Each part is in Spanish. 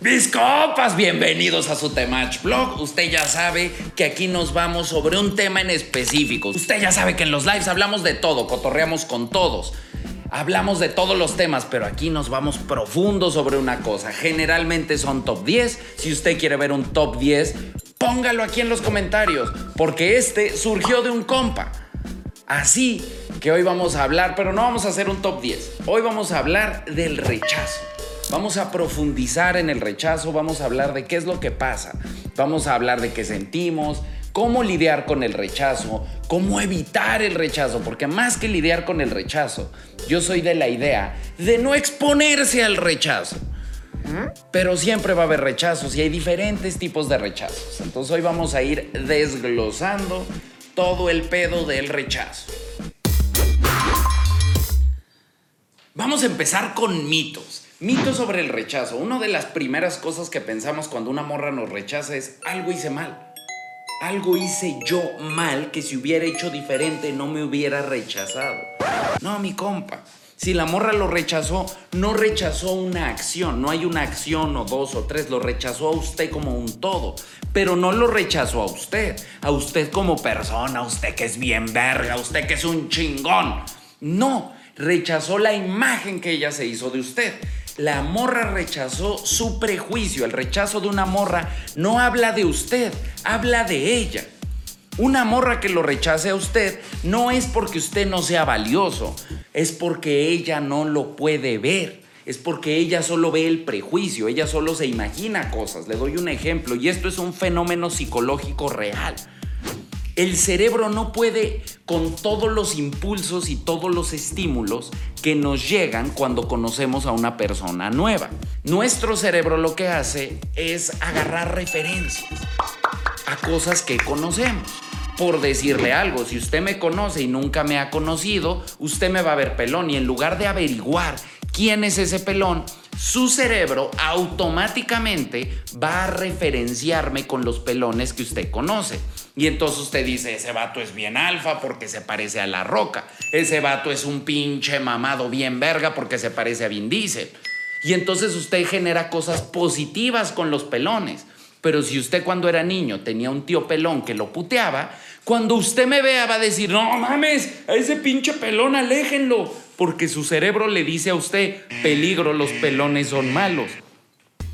Mis copas, bienvenidos a su Temach Blog. Usted ya sabe que aquí nos vamos sobre un tema en específico. Usted ya sabe que en los lives hablamos de todo, cotorreamos con todos. Hablamos de todos los temas, pero aquí nos vamos profundo sobre una cosa. Generalmente son top 10. Si usted quiere ver un top 10, póngalo aquí en los comentarios, porque este surgió de un compa. Así que hoy vamos a hablar, pero no vamos a hacer un top 10. Hoy vamos a hablar del rechazo. Vamos a profundizar en el rechazo, vamos a hablar de qué es lo que pasa, vamos a hablar de qué sentimos, cómo lidiar con el rechazo, cómo evitar el rechazo, porque más que lidiar con el rechazo, yo soy de la idea de no exponerse al rechazo. Pero siempre va a haber rechazos y hay diferentes tipos de rechazos. Entonces hoy vamos a ir desglosando todo el pedo del rechazo. Vamos a empezar con mitos. Mito sobre el rechazo. Una de las primeras cosas que pensamos cuando una morra nos rechaza es algo hice mal. Algo hice yo mal que si hubiera hecho diferente no me hubiera rechazado. No, mi compa. Si la morra lo rechazó, no rechazó una acción, no hay una acción o dos o tres, lo rechazó a usted como un todo, pero no lo rechazó a usted, a usted como persona, a usted que es bien verga, a usted que es un chingón. No, rechazó la imagen que ella se hizo de usted. La morra rechazó su prejuicio. El rechazo de una morra no habla de usted, habla de ella. Una morra que lo rechace a usted no es porque usted no sea valioso, es porque ella no lo puede ver. Es porque ella solo ve el prejuicio, ella solo se imagina cosas. Le doy un ejemplo y esto es un fenómeno psicológico real. El cerebro no puede con todos los impulsos y todos los estímulos que nos llegan cuando conocemos a una persona nueva. Nuestro cerebro lo que hace es agarrar referencias a cosas que conocemos. Por decirle algo, si usted me conoce y nunca me ha conocido, usted me va a ver pelón y en lugar de averiguar quién es ese pelón, su cerebro automáticamente va a referenciarme con los pelones que usted conoce. Y entonces usted dice, ese vato es bien alfa porque se parece a la roca. Ese vato es un pinche mamado bien verga porque se parece a Vin Diesel. Y entonces usted genera cosas positivas con los pelones. Pero si usted cuando era niño tenía un tío pelón que lo puteaba, cuando usted me vea va a decir, no mames, a ese pinche pelón aléjenlo. Porque su cerebro le dice a usted, peligro, los pelones son malos.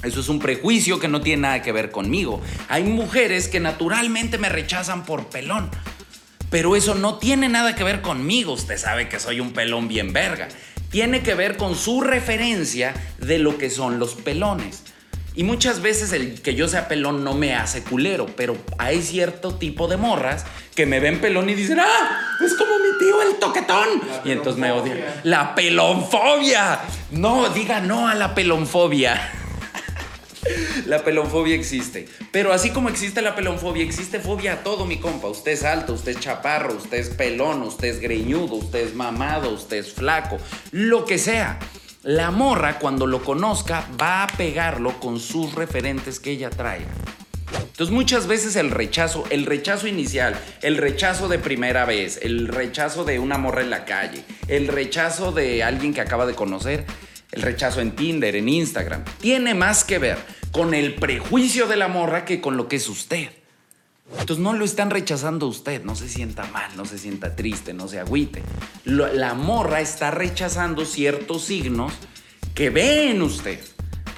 Eso es un prejuicio que no tiene nada que ver conmigo. Hay mujeres que naturalmente me rechazan por pelón. Pero eso no tiene nada que ver conmigo. Usted sabe que soy un pelón bien verga. Tiene que ver con su referencia de lo que son los pelones. Y muchas veces el que yo sea pelón no me hace culero, pero hay cierto tipo de morras que me ven pelón y dicen, ¡ah! Es como mi tío el toquetón. Y entonces me odian. La pelonfobia. No, diga no a la pelonfobia. La pelonfobia existe. Pero así como existe la pelonfobia, existe fobia a todo, mi compa. Usted es alto, usted es chaparro, usted es pelón, usted es greñudo, usted es mamado, usted es flaco, lo que sea. La morra, cuando lo conozca, va a pegarlo con sus referentes que ella trae. Entonces muchas veces el rechazo, el rechazo inicial, el rechazo de primera vez, el rechazo de una morra en la calle, el rechazo de alguien que acaba de conocer, el rechazo en Tinder, en Instagram, tiene más que ver con el prejuicio de la morra que con lo que es usted. Entonces no lo están rechazando usted, no se sienta mal, no se sienta triste, no se agüite. la morra está rechazando ciertos signos que ve en usted.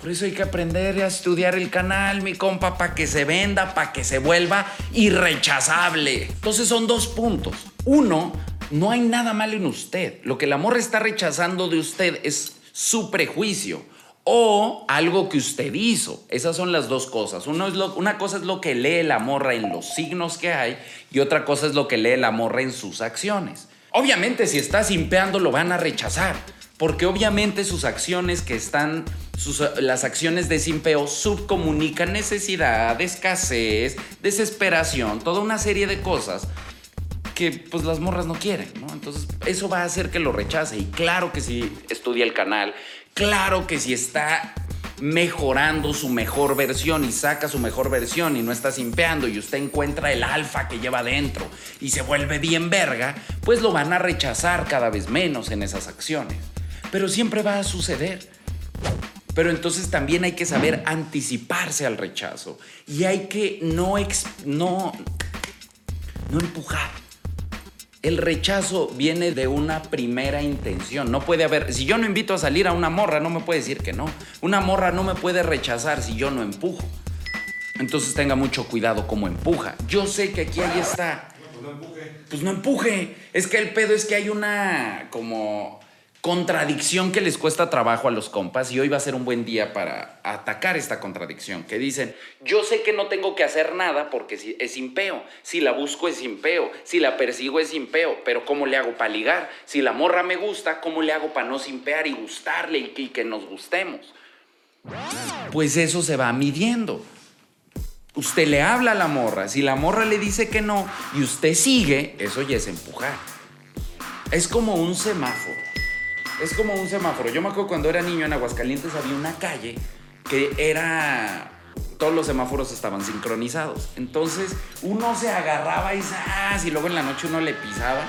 Por eso hay que aprender a estudiar el canal, mi compa, para que se venda, para que se vuelva irrechazable. Entonces son dos puntos. Uno, no hay nada mal en usted. Lo que la morra está rechazando de usted es su prejuicio o algo que usted hizo. Esas son las dos cosas. Una cosa es lo que lee la morra en los signos que hay y otra cosa es lo que lee la morra en sus acciones. Obviamente si está simpeando lo van a rechazar, porque obviamente sus acciones que están, las acciones de simpeo subcomunican necesidad, escasez, desesperación, toda una serie de cosas que pues las morras no quieren, ¿no? Entonces eso va a hacer que lo rechace y claro que si estudia el canal Claro que si está mejorando su mejor versión y saca su mejor versión y no está simpeando y usted encuentra el alfa que lleva dentro y se vuelve bien verga, pues lo van a rechazar cada vez menos en esas acciones. Pero siempre va a suceder. Pero entonces también hay que saber anticiparse al rechazo y hay que no, no, no empujar. El rechazo viene de una primera intención. No puede haber, si yo no invito a salir a una morra, no me puede decir que no. Una morra no me puede rechazar si yo no empujo. Entonces tenga mucho cuidado como empuja. Yo sé que aquí ahí está. Pues no empuje. Pues no empuje. Es que el pedo es que hay una como contradicción que les cuesta trabajo a los compas y hoy va a ser un buen día para atacar esta contradicción, que dicen, yo sé que no tengo que hacer nada porque es impeo, si la busco es impeo, si la persigo es impeo, pero ¿cómo le hago para ligar? Si la morra me gusta, ¿cómo le hago para no simpear y gustarle y que, que nos gustemos? Pues eso se va midiendo. Usted le habla a la morra, si la morra le dice que no y usted sigue, eso ya es empujar. Es como un semáforo es como un semáforo. Yo me acuerdo cuando era niño en Aguascalientes había una calle que era todos los semáforos estaban sincronizados. Entonces uno se agarraba y ¡zas! y luego en la noche uno le pisaba.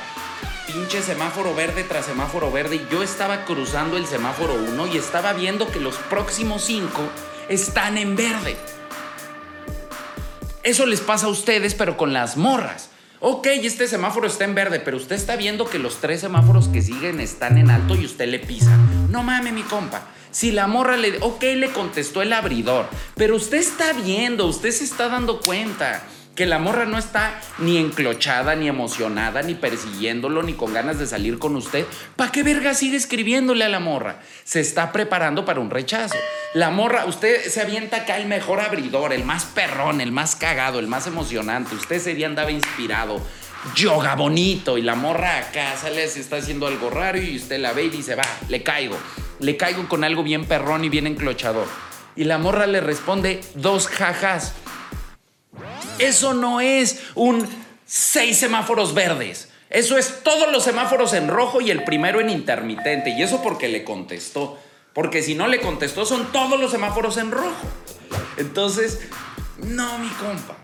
Pinche semáforo verde tras semáforo verde. Y yo estaba cruzando el semáforo 1 y estaba viendo que los próximos 5 están en verde. Eso les pasa a ustedes, pero con las morras. Ok, este semáforo está en verde, pero usted está viendo que los tres semáforos que siguen están en alto y usted le pisa. No mames, mi compa. Si la morra le... Ok, le contestó el abridor, pero usted está viendo, usted se está dando cuenta que la morra no está ni enclochada, ni emocionada, ni persiguiéndolo, ni con ganas de salir con usted. ¿Para qué verga sigue escribiéndole a la morra? Se está preparando para un rechazo. La morra, usted se avienta acá el mejor abridor, el más perrón, el más cagado, el más emocionante. Usted ese día andaba inspirado. Yoga bonito y la morra acá sale, se está haciendo algo raro y usted la ve y dice, va, le caigo. Le caigo con algo bien perrón y bien enclochador. Y la morra le responde dos jajas. Eso no es un seis semáforos verdes. Eso es todos los semáforos en rojo y el primero en intermitente. Y eso porque le contestó. Porque si no le contestó, son todos los semáforos en rojo. Entonces, no, mi compa.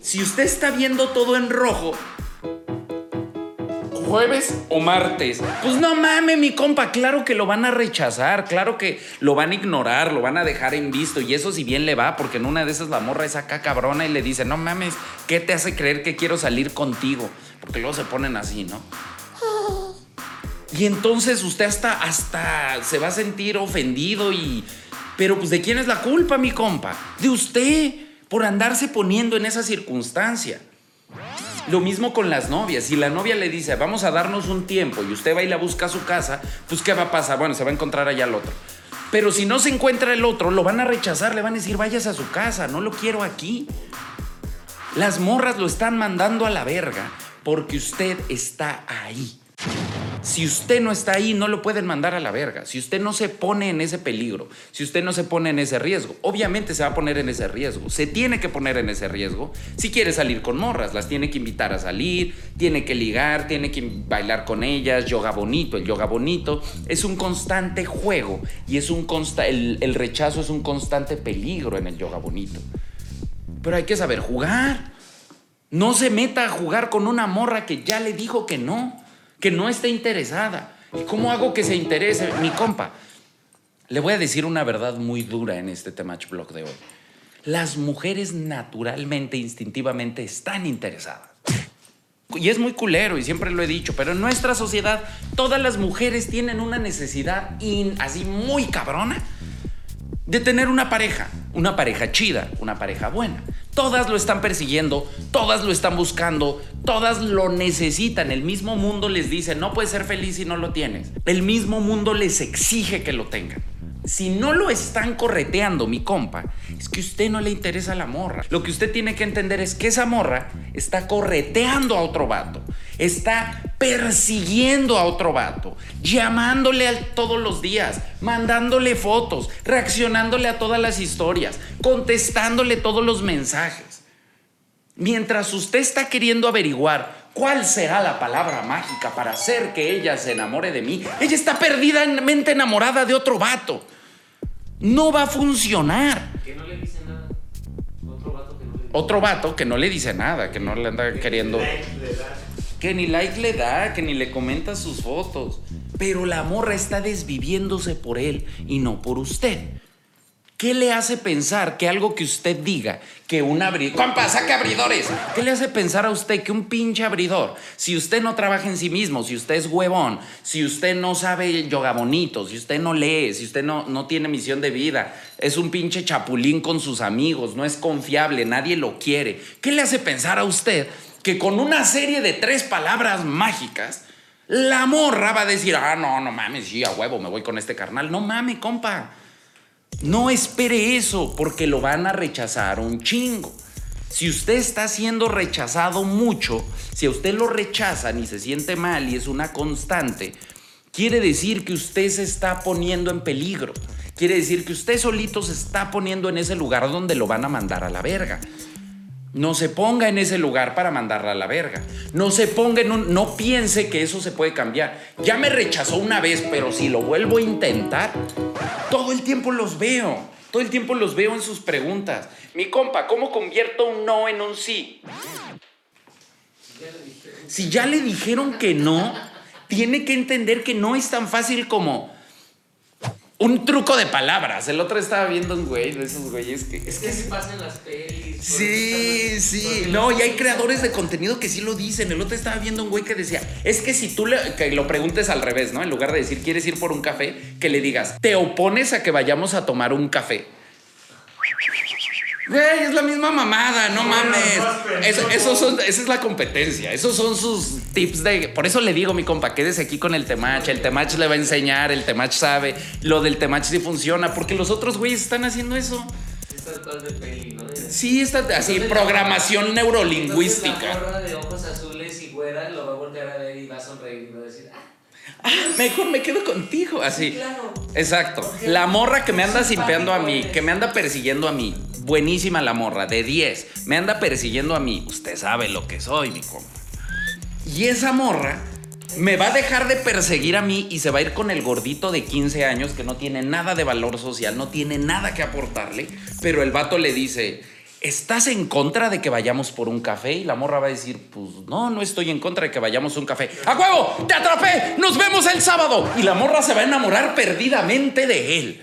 Si usted está viendo todo en rojo, jueves o martes. Pues no mames, mi compa, claro que lo van a rechazar, claro que lo van a ignorar, lo van a dejar en visto. Y eso si bien le va, porque en una de esas la morra es acá cabrona y le dice, no mames, ¿qué te hace creer que quiero salir contigo? Porque luego se ponen así, ¿no? Y entonces usted hasta, hasta se va a sentir ofendido y... Pero pues ¿de quién es la culpa, mi compa? De usted, por andarse poniendo en esa circunstancia. Lo mismo con las novias. Si la novia le dice, vamos a darnos un tiempo y usted va y la busca a su casa, pues ¿qué va a pasar? Bueno, se va a encontrar allá el otro. Pero si no se encuentra el otro, lo van a rechazar, le van a decir, váyase a su casa, no lo quiero aquí. Las morras lo están mandando a la verga porque usted está ahí. Si usted no está ahí, no lo pueden mandar a la verga. Si usted no se pone en ese peligro, si usted no se pone en ese riesgo, obviamente se va a poner en ese riesgo. Se tiene que poner en ese riesgo si quiere salir con morras. Las tiene que invitar a salir, tiene que ligar, tiene que bailar con ellas, yoga bonito. El yoga bonito es un constante juego y es un el, el rechazo es un constante peligro en el yoga bonito. Pero hay que saber jugar. No se meta a jugar con una morra que ya le dijo que no que no esté interesada. ¿Y cómo hago que se interese? Mi compa, le voy a decir una verdad muy dura en este Temach Blog de hoy. Las mujeres naturalmente, instintivamente están interesadas. Y es muy culero, y siempre lo he dicho, pero en nuestra sociedad todas las mujeres tienen una necesidad así muy cabrona de tener una pareja, una pareja chida, una pareja buena. Todas lo están persiguiendo, todas lo están buscando, todas lo necesitan. El mismo mundo les dice, no puedes ser feliz si no lo tienes. El mismo mundo les exige que lo tengan. Si no lo están correteando, mi compa, es que usted no le interesa la morra. Lo que usted tiene que entender es que esa morra está correteando a otro vato, está persiguiendo a otro vato, llamándole todos los días, mandándole fotos, reaccionándole a todas las historias, contestándole todos los mensajes. Mientras usted está queriendo averiguar cuál será la palabra mágica para hacer que ella se enamore de mí, ella está perdidamente enamorada de otro vato no va a funcionar. Que no le dice nada. Otro vato que no le dice Otro vato que no le dice nada, que no le anda queriendo. Que ni like le da, que ni le comenta sus fotos. Pero la morra está desviviéndose por él y no por usted. ¿Qué le hace pensar que algo que usted diga, que un abridor... ¡Compa, saque abridores! ¿Qué le hace pensar a usted que un pinche abridor, si usted no trabaja en sí mismo, si usted es huevón, si usted no sabe yoga bonito, si usted no lee, si usted no, no tiene misión de vida, es un pinche chapulín con sus amigos, no es confiable, nadie lo quiere. ¿Qué le hace pensar a usted que con una serie de tres palabras mágicas, la morra va a decir, ah, no, no mames, sí, a huevo, me voy con este carnal? No mames, compa. No espere eso porque lo van a rechazar un chingo. Si usted está siendo rechazado mucho, si a usted lo rechazan y se siente mal y es una constante, quiere decir que usted se está poniendo en peligro. Quiere decir que usted solito se está poniendo en ese lugar donde lo van a mandar a la verga. No se ponga en ese lugar para mandarla a la verga. No se ponga en un... No piense que eso se puede cambiar. Ya me rechazó una vez, pero si lo vuelvo a intentar, todo el tiempo los veo. Todo el tiempo los veo en sus preguntas. Mi compa, ¿cómo convierto un no en un sí? Si ya le dijeron que no, tiene que entender que no es tan fácil como un truco de palabras. El otro estaba viendo un güey de esos güeyes que. Es que así pasa en las pelis. Sí, sí. No, y hay creadores de contenido que sí lo dicen. El otro estaba viendo un güey que decía: Es que si tú le, que lo preguntes al revés, ¿no? En lugar de decir, ¿quieres ir por un café? Que le digas, ¿te opones a que vayamos a tomar un café? Güey, es la misma mamada, no mames. Eso, son, esa es la competencia. Esos son sus tips de. Por eso le digo, mi compa, quédese aquí con el temach. El temach le va a enseñar, el temach sabe. Lo del temach sí funciona, porque los otros güeyes están haciendo eso. de peli, ¿no? Sí, está así, programación neurolingüística. La de ojos azules y güera lo va a voltear a ver y va a sonreír y va a decir, ah, ah, mejor me quedo contigo, así. Exacto. La morra que me anda simpeando a mí, que me anda persiguiendo a mí, Buenísima la morra, de 10. Me anda persiguiendo a mí. Usted sabe lo que soy, mi compa. Y esa morra me va a dejar de perseguir a mí y se va a ir con el gordito de 15 años que no tiene nada de valor social, no tiene nada que aportarle, pero el vato le dice, ¿estás en contra de que vayamos por un café? Y la morra va a decir, pues no, no estoy en contra de que vayamos a un café. ¡A huevo! ¡Te atrapé! ¡Nos vemos el sábado! Y la morra se va a enamorar perdidamente de él.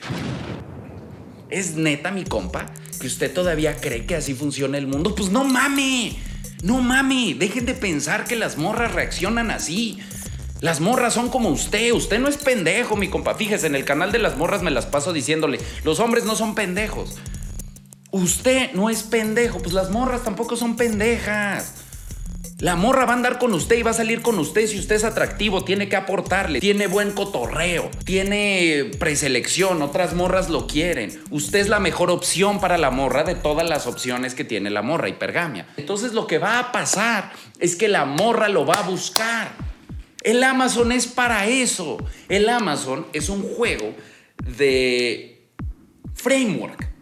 ¿Es neta mi compa? ¿Que usted todavía cree que así funciona el mundo? Pues no mame. No mame. Dejen de pensar que las morras reaccionan así. Las morras son como usted. Usted no es pendejo, mi compa. Fíjese, en el canal de las morras me las paso diciéndole, los hombres no son pendejos. Usted no es pendejo. Pues las morras tampoco son pendejas. La morra va a andar con usted y va a salir con usted si usted es atractivo, tiene que aportarle, tiene buen cotorreo, tiene preselección, otras morras lo quieren. Usted es la mejor opción para la morra de todas las opciones que tiene la morra hipergamia. Entonces lo que va a pasar es que la morra lo va a buscar. El Amazon es para eso. El Amazon es un juego de framework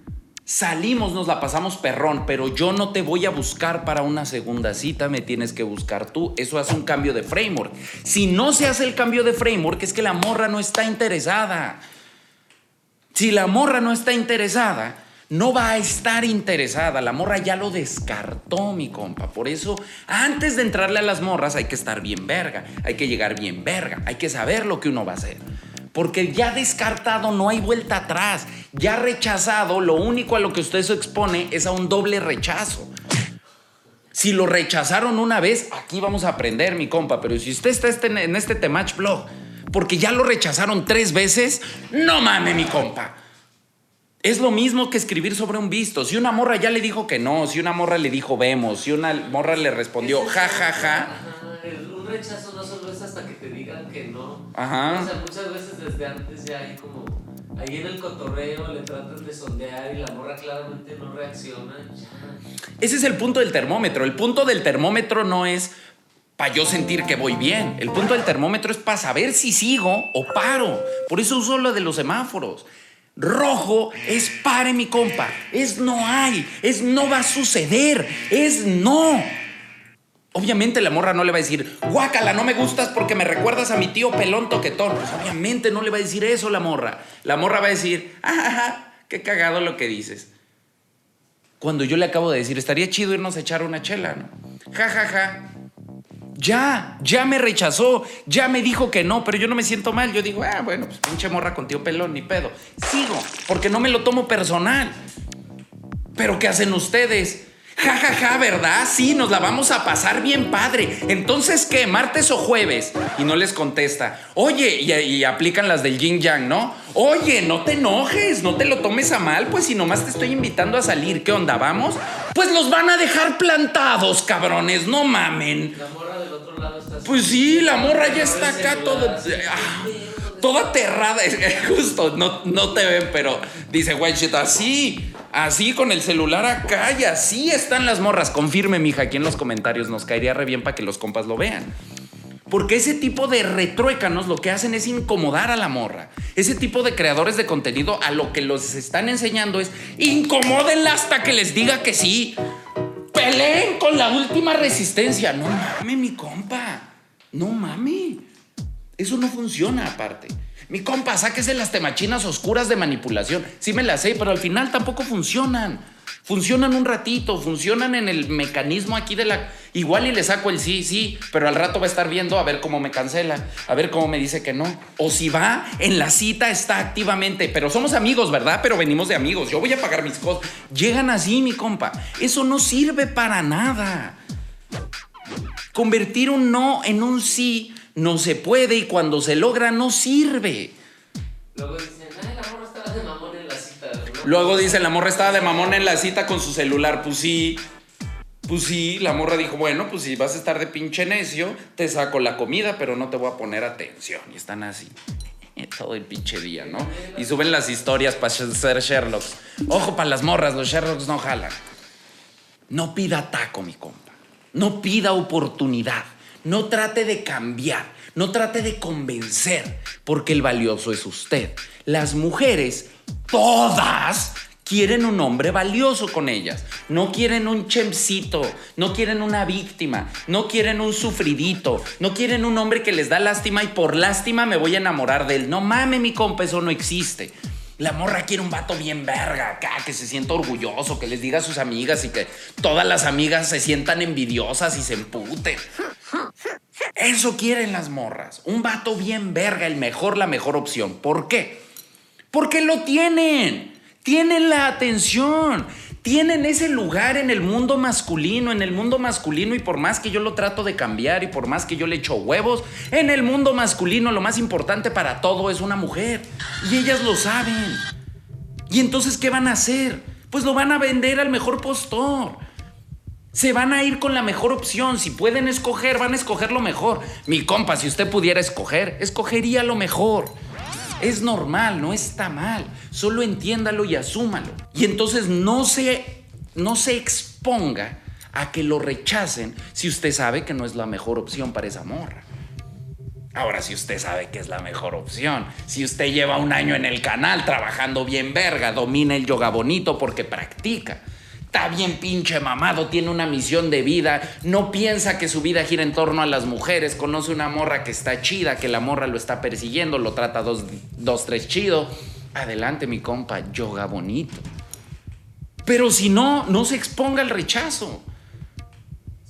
Salimos, nos la pasamos perrón, pero yo no te voy a buscar para una segunda cita, me tienes que buscar tú. Eso hace un cambio de framework. Si no se hace el cambio de framework, es que la morra no está interesada. Si la morra no está interesada, no va a estar interesada. La morra ya lo descartó, mi compa. Por eso, antes de entrarle a las morras, hay que estar bien verga. Hay que llegar bien verga. Hay que saber lo que uno va a hacer. Porque ya descartado no hay vuelta atrás. Ya rechazado, lo único a lo que usted se expone es a un doble rechazo. Si lo rechazaron una vez, aquí vamos a aprender, mi compa. Pero si usted está este, en este Temach Blog porque ya lo rechazaron tres veces, no mame, mi compa. Es lo mismo que escribir sobre un visto. Si una morra ya le dijo que no, si una morra le dijo vemos, si una morra le respondió ja, ja, ja. Un rechazo no solo es hasta que te digan que no. Ajá. O sea, muchas veces desde antes ya hay como. Ahí en el cotorreo le tratan de sondear y la morra claramente no reacciona. Ese es el punto del termómetro. El punto del termómetro no es para yo sentir que voy bien. El punto del termómetro es para saber si sigo o paro. Por eso uso lo de los semáforos. Rojo es pare mi compa, es no hay, es no va a suceder, es no. Obviamente la morra no le va a decir, guácala, no me gustas porque me recuerdas a mi tío pelón toquetón. Pues obviamente no le va a decir eso la morra. La morra va a decir, ah, qué cagado lo que dices. Cuando yo le acabo de decir, estaría chido irnos a echar una chela, ¿no? Ja, ja, ja. Ya, ya me rechazó, ya me dijo que no, pero yo no me siento mal. Yo digo, ah, bueno, pues pinche morra contigo pelón, ni pedo. Sigo, porque no me lo tomo personal. Pero ¿qué hacen ustedes? Ja, ja, ja, ¿verdad? Sí, nos la vamos a pasar bien padre. Entonces, ¿qué? ¿Martes o jueves? Y no les contesta. Oye, y, aplican las del yin yang, ¿no? Oye, no te enojes, no te lo tomes a mal, pues si nomás te estoy invitando a salir, ¿qué onda? ¿Vamos? Pues los van a dejar plantados, cabrones, no mamen. La morra del otro lado está Pues sí, la morra ya está acá todo. Ah, toda aterrada. Justo, no, no te ven, pero dice, güey, así. Así con el celular acá y así están las morras. Confirme, mija, aquí en los comentarios. Nos caería re bien para que los compas lo vean. Porque ese tipo de retruécanos lo que hacen es incomodar a la morra. Ese tipo de creadores de contenido a lo que los están enseñando es incomódenla hasta que les diga que sí. Peleen con la última resistencia. No mames, mi compa. No mames. Eso no funciona aparte. Mi compa, sáquese las temachinas oscuras de manipulación. Sí me las sé, pero al final tampoco funcionan. Funcionan un ratito, funcionan en el mecanismo aquí de la... Igual y le saco el sí, sí, pero al rato va a estar viendo a ver cómo me cancela, a ver cómo me dice que no. O si va, en la cita está activamente, pero somos amigos, ¿verdad? Pero venimos de amigos, yo voy a pagar mis cosas. Llegan así, mi compa. Eso no sirve para nada. Convertir un no en un sí no se puede y cuando se logra no sirve. Luego dicen, ay, la morra estaba de mamón en la cita. Luego dicen, la morra estaba de mamón en la cita con su celular. Pues sí, pues sí, la morra dijo, bueno, pues si vas a estar de pinche necio, te saco la comida, pero no te voy a poner atención. Y están así todo el pinche día, ¿no? Y suben las historias para ser Sherlocks. Ojo para las morras, los Sherlocks no jalan. No pida taco, mi compa. No pida oportunidad. No trate de cambiar, no trate de convencer, porque el valioso es usted. Las mujeres, todas, quieren un hombre valioso con ellas. No quieren un chemcito, no quieren una víctima, no quieren un sufridito, no quieren un hombre que les da lástima y por lástima me voy a enamorar de él. No mames, mi compa, eso no existe. La morra quiere un vato bien verga acá, que se sienta orgulloso, que les diga a sus amigas y que todas las amigas se sientan envidiosas y se emputen. Eso quieren las morras. Un vato bien verga, el mejor, la mejor opción. ¿Por qué? Porque lo tienen. Tienen la atención. Tienen ese lugar en el mundo masculino, en el mundo masculino y por más que yo lo trato de cambiar y por más que yo le echo huevos, en el mundo masculino lo más importante para todo es una mujer. Y ellas lo saben. ¿Y entonces qué van a hacer? Pues lo van a vender al mejor postor. Se van a ir con la mejor opción. Si pueden escoger, van a escoger lo mejor. Mi compa, si usted pudiera escoger, escogería lo mejor. Es normal, no está mal. Solo entiéndalo y asúmalo. Y entonces no se, no se exponga a que lo rechacen si usted sabe que no es la mejor opción para esa morra. Ahora, si usted sabe que es la mejor opción, si usted lleva un año en el canal trabajando bien verga, domina el yoga bonito porque practica, está bien pinche mamado, tiene una misión de vida, no piensa que su vida gira en torno a las mujeres, conoce una morra que está chida, que la morra lo está persiguiendo, lo trata dos, dos tres chido. Adelante, mi compa, yoga bonito. Pero si no, no se exponga al rechazo.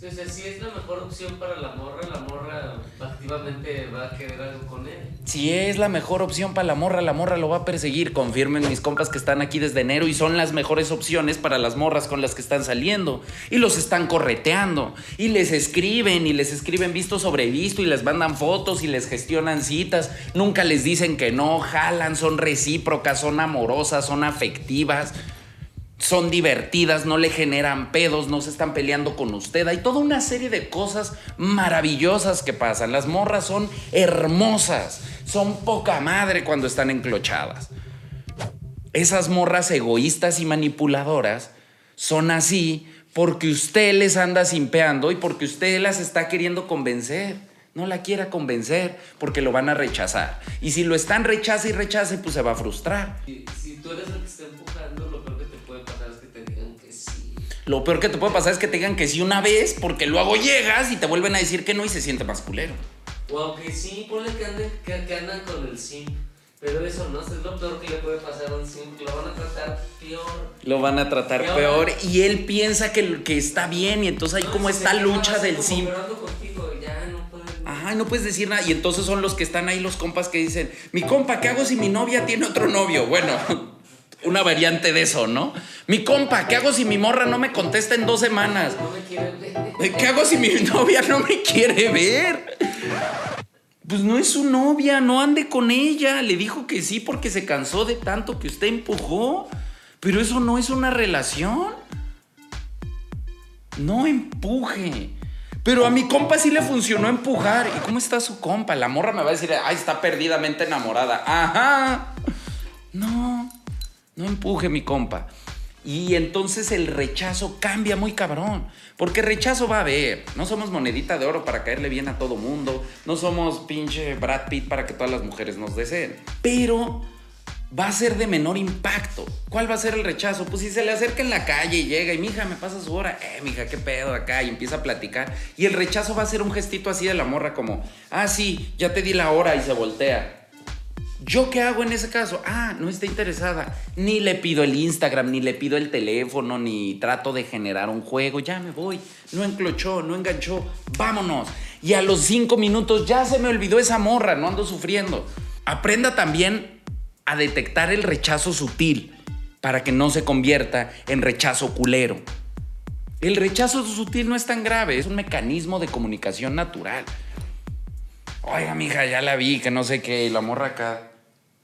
Sí, si es la mejor opción para la morra, la morra activamente va a querer algo con él. Si es la mejor opción para la morra, la morra lo va a perseguir. Confirmen mis compas que están aquí desde enero y son las mejores opciones para las morras con las que están saliendo. Y los están correteando. Y les escriben y les escriben visto sobre visto y les mandan fotos y les gestionan citas. Nunca les dicen que no, jalan, son recíprocas, son amorosas, son afectivas son divertidas, no le generan pedos, no se están peleando con usted. Hay toda una serie de cosas maravillosas que pasan. Las morras son hermosas, son poca madre cuando están enclochadas. Esas morras egoístas y manipuladoras son así porque usted les anda simpeando y porque usted las está queriendo convencer. No la quiera convencer porque lo van a rechazar. Y si lo están rechaza y rechace, pues se va a frustrar. Si, si tú eres el que está empujando, Lo peor que te puede pasar es que te digan que sí una vez porque luego llegas y te vuelven a decir que no y se siente más culero. O aunque sí, ponle que, anden, que, que andan con el sim. Pero eso no es lo peor que le puede pasar a un sim. Lo van a tratar peor. Lo van a tratar Peor. peor y él piensa que, que está bien y entonces ahí No, como si esta lucha del como sim. pero ando contigo, ya Ay, no puedes decir nada. Y entonces son los que están ahí, los compas que dicen, mi compa, ¿qué hago si mi novia tiene otro novio? Bueno, una variante de eso, ¿no? Mi compa, ¿qué hago si mi morra no me contesta en dos semanas? No me quieren ver. ¿Qué hago si mi novia no me quiere ver? Pues no es su novia, no ande con ella. Le dijo que sí porque se cansó de tanto que usted empujó. Pero eso no es una relación. No empuje. Pero a mi compa sí le funcionó empujar. ¿Y cómo está su compa? La morra me va a decir, ay, está perdidamente enamorada. Ajá. No, no empuje mi compa. Y entonces el rechazo cambia muy cabrón. Porque rechazo va a haber. No somos monedita de oro para caerle bien a todo mundo. No somos pinche Brad Pitt para que todas las mujeres nos deseen. Pero va a ser de menor impacto. ¿Cuál va a ser el rechazo? Pues si se le acerca en la calle y llega y mija, me pasa su hora, eh, mija, qué pedo acá, y empieza a platicar. Y el rechazo va a ser un gestito así de la morra como, ah, sí, ya te di la hora y se voltea. ¿Yo qué hago en ese caso? Ah, no está interesada. Ni le pido el Instagram, ni le pido el teléfono, ni trato de generar un juego. Ya me voy. No enclochó, no enganchó. Vámonos. Y a los cinco minutos ya se me olvidó esa morra. No ando sufriendo. Aprenda también a detectar el rechazo sutil para que no se convierta en rechazo culero. El rechazo sutil no es tan grave, es un mecanismo de comunicación natural. Oiga, mija, ya la vi, que no sé qué, y la morra acá.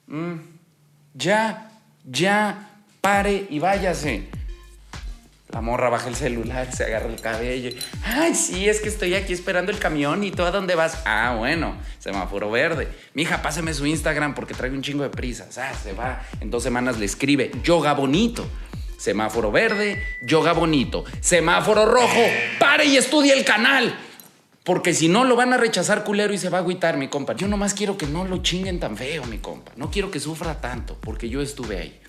Mm, ya, ya, pare y váyase. La morra baja el celular, se agarra el cabello. Ay, sí, es que estoy aquí esperando el camión y tú a dónde vas. Ah, bueno, semáforo verde. Mija, páseme su Instagram porque traigo un chingo de prisas. Ah, se va. En dos semanas le escribe yoga bonito. Semáforo verde, yoga bonito. Semáforo rojo, pare y estudie el canal. Porque si no, lo van a rechazar culero y se va a agüitar, mi compa. Yo nomás quiero que no lo chinguen tan feo, mi compa. No quiero que sufra tanto, porque yo estuve ahí.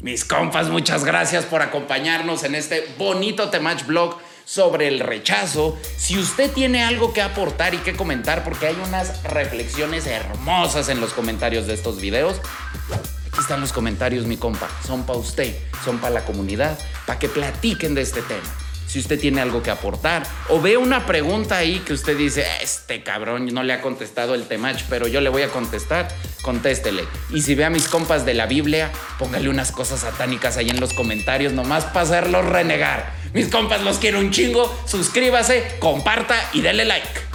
Mis compas, muchas gracias por acompañarnos en este bonito Temach Blog sobre el rechazo. Si usted tiene algo que aportar y que comentar, porque hay unas reflexiones hermosas en los comentarios de estos videos, aquí están los comentarios, mi compa. Son para usted, son para la comunidad, para que platiquen de este tema. Si usted tiene algo que aportar o ve una pregunta ahí que usted dice, este cabrón no le ha contestado el temach, pero yo le voy a contestar, contéstele. Y si ve a mis compas de la Biblia, póngale unas cosas satánicas ahí en los comentarios, nomás para hacerlos renegar. Mis compas los quiero un chingo, suscríbase, comparta y dele like.